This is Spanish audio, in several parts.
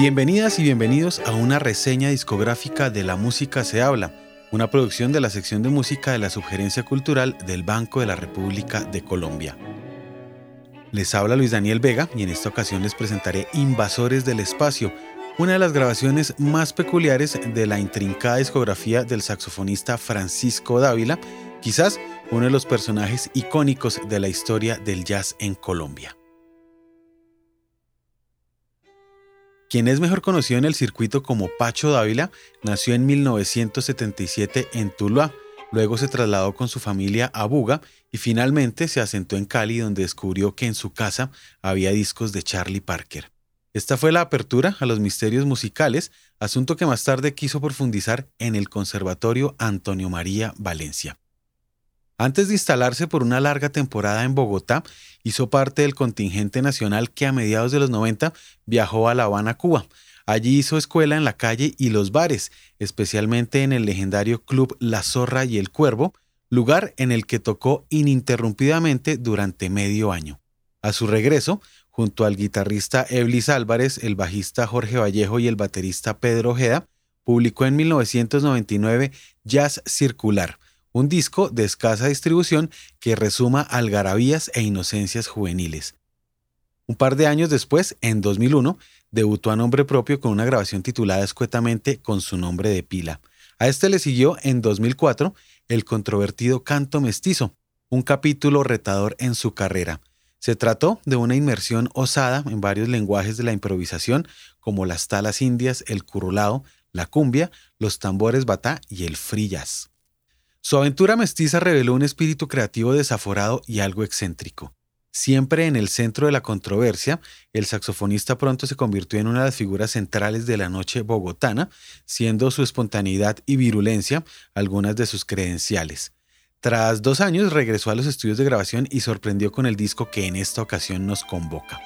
Bienvenidas y bienvenidos a una reseña discográfica de La Música se habla, una producción de la sección de música de la Subgerencia Cultural del Banco de la República de Colombia. Les habla Luis Daniel Vega y en esta ocasión les presentaré Invasores del Espacio, una de las grabaciones más peculiares de la intrincada discografía del saxofonista Francisco Dávila, quizás uno de los personajes icónicos de la historia del jazz en Colombia. Quien es mejor conocido en el circuito como Pacho Dávila, nació en 1977 en Tuluá, luego se trasladó con su familia a Buga y finalmente se asentó en Cali donde descubrió que en su casa había discos de Charlie Parker. Esta fue la apertura a los misterios musicales, asunto que más tarde quiso profundizar en el Conservatorio Antonio María Valencia. Antes de instalarse por una larga temporada en Bogotá, hizo parte del contingente nacional que a mediados de los 90 viajó a La Habana, Cuba. Allí hizo escuela en la calle y los bares, especialmente en el legendario club La Zorra y el Cuervo, lugar en el que tocó ininterrumpidamente durante medio año. A su regreso, junto al guitarrista Eblis Álvarez, el bajista Jorge Vallejo y el baterista Pedro Ojeda, publicó en 1999 Jazz Circular, un disco de escasa distribución que resuma algarabías e inocencias juveniles. Un par de años después, en 2001, debutó a nombre propio con una grabación titulada escuetamente con su nombre de pila. A este le siguió en 2004 el controvertido Canto Mestizo, un capítulo retador en su carrera. Se trató de una inmersión osada en varios lenguajes de la improvisación, como las talas indias, el curulado, la cumbia, los tambores batá y el jazz. Su aventura mestiza reveló un espíritu creativo desaforado y algo excéntrico. Siempre en el centro de la controversia, el saxofonista pronto se convirtió en una de las figuras centrales de la noche bogotana, siendo su espontaneidad y virulencia algunas de sus credenciales. Tras dos años regresó a los estudios de grabación y sorprendió con el disco que en esta ocasión nos convoca.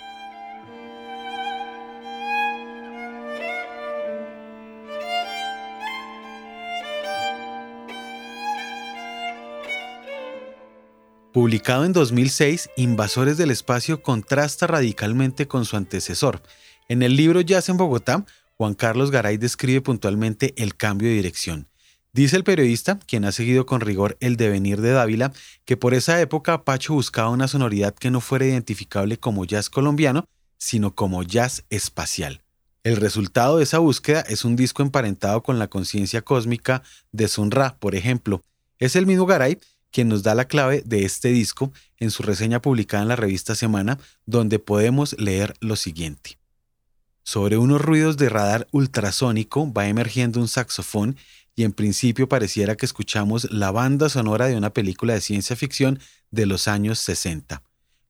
Publicado en 2006, Invasores del Espacio contrasta radicalmente con su antecesor. En el libro Jazz en Bogotá, Juan Carlos Garay describe puntualmente el cambio de dirección. Dice el periodista, quien ha seguido con rigor el devenir de Dávila, que por esa época Pacho buscaba una sonoridad que no fuera identificable como jazz colombiano, sino como jazz espacial. El resultado de esa búsqueda es un disco emparentado con la conciencia cósmica de Sun Ra, por ejemplo. Es el mismo Garay quien nos da la clave de este disco en su reseña publicada en la revista Semana, donde podemos leer lo siguiente. Sobre unos ruidos de radar ultrasónico va emergiendo un saxofón y en principio pareciera que escuchamos la banda sonora de una película de ciencia ficción de los años 60.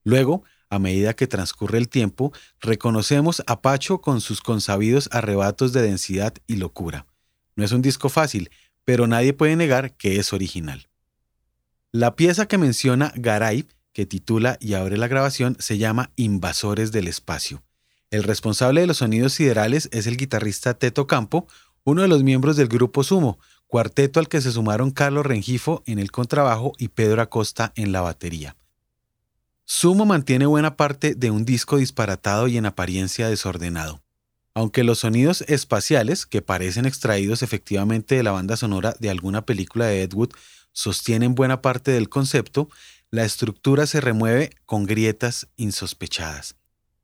Luego, a medida que transcurre el tiempo, reconocemos a Pacho con sus consabidos arrebatos de densidad y locura. No es un disco fácil, pero nadie puede negar que es original. La pieza que menciona Garay, que titula y abre la grabación, se llama Invasores del Espacio. El responsable de los sonidos siderales es el guitarrista Teto Campo, uno de los miembros del grupo Sumo, cuarteto al que se sumaron Carlos Rengifo en el contrabajo y Pedro Acosta en la batería. Sumo mantiene buena parte de un disco disparatado y en apariencia desordenado. Aunque los sonidos espaciales, que parecen extraídos efectivamente de la banda sonora de alguna película de Ed Wood, sostienen buena parte del concepto, la estructura se remueve con grietas insospechadas.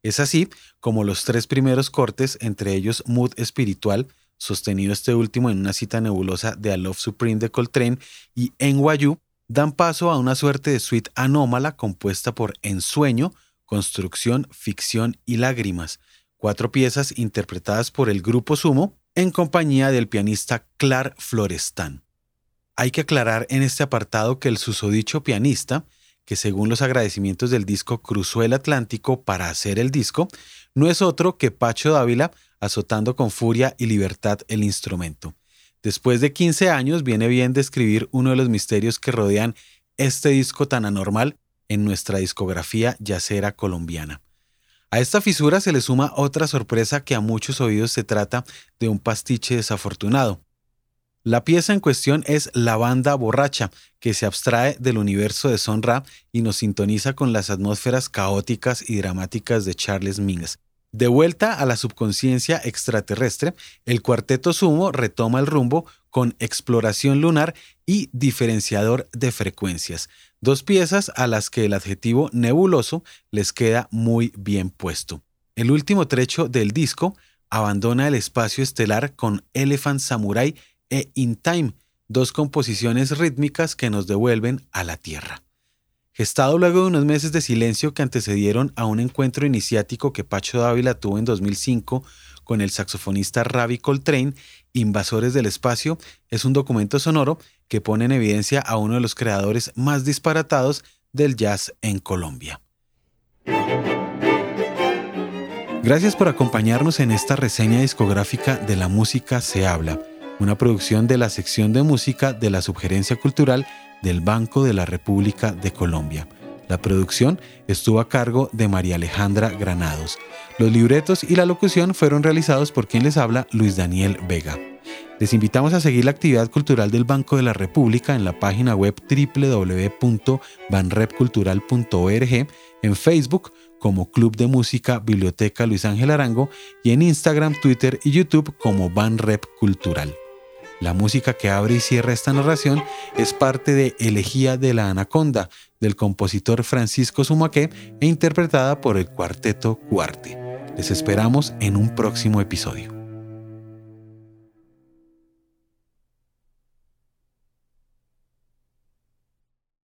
Es así como los tres primeros cortes, entre ellos Mood Espiritual, sostenido este último en una cita nebulosa de A Love Supreme de Coltrane, y Enwayu, dan paso a una suerte de suite anómala compuesta por ensueño, construcción, ficción y lágrimas, cuatro piezas interpretadas por el grupo Sumo en compañía del pianista Clar Florestan. Hay que aclarar en este apartado que el susodicho pianista, que según los agradecimientos del disco cruzó el Atlántico para hacer el disco, no es otro que Pacho Dávila azotando con furia y libertad el instrumento. Después de 15 años viene bien describir uno de los misterios que rodean este disco tan anormal en nuestra discografía yacera colombiana. A esta fisura se le suma otra sorpresa que a muchos oídos se trata de un pastiche desafortunado. La pieza en cuestión es La banda borracha, que se abstrae del universo de Son Ra y nos sintoniza con las atmósferas caóticas y dramáticas de Charles Mingus. De vuelta a la subconsciencia extraterrestre, el cuarteto sumo retoma el rumbo con exploración lunar y diferenciador de frecuencias, dos piezas a las que el adjetivo nebuloso les queda muy bien puesto. El último trecho del disco abandona el espacio estelar con Elephant Samurai e In Time, dos composiciones rítmicas que nos devuelven a la Tierra. Gestado luego de unos meses de silencio que antecedieron a un encuentro iniciático que Pacho Dávila tuvo en 2005 con el saxofonista Ravi Coltrane, Invasores del Espacio es un documento sonoro que pone en evidencia a uno de los creadores más disparatados del jazz en Colombia. Gracias por acompañarnos en esta reseña discográfica de La Música se habla, una producción de la sección de música de la Subgerencia Cultural del Banco de la República de Colombia. La producción estuvo a cargo de María Alejandra Granados. Los libretos y la locución fueron realizados por quien les habla, Luis Daniel Vega. Les invitamos a seguir la actividad cultural del Banco de la República en la página web www.banrepcultural.org, en Facebook como Club de Música Biblioteca Luis Ángel Arango y en Instagram, Twitter y YouTube como Banrep Cultural. La música que abre y cierra esta narración es parte de Elegía de la Anaconda, del compositor Francisco Sumaqué e interpretada por el cuarteto Cuarte. Les esperamos en un próximo episodio.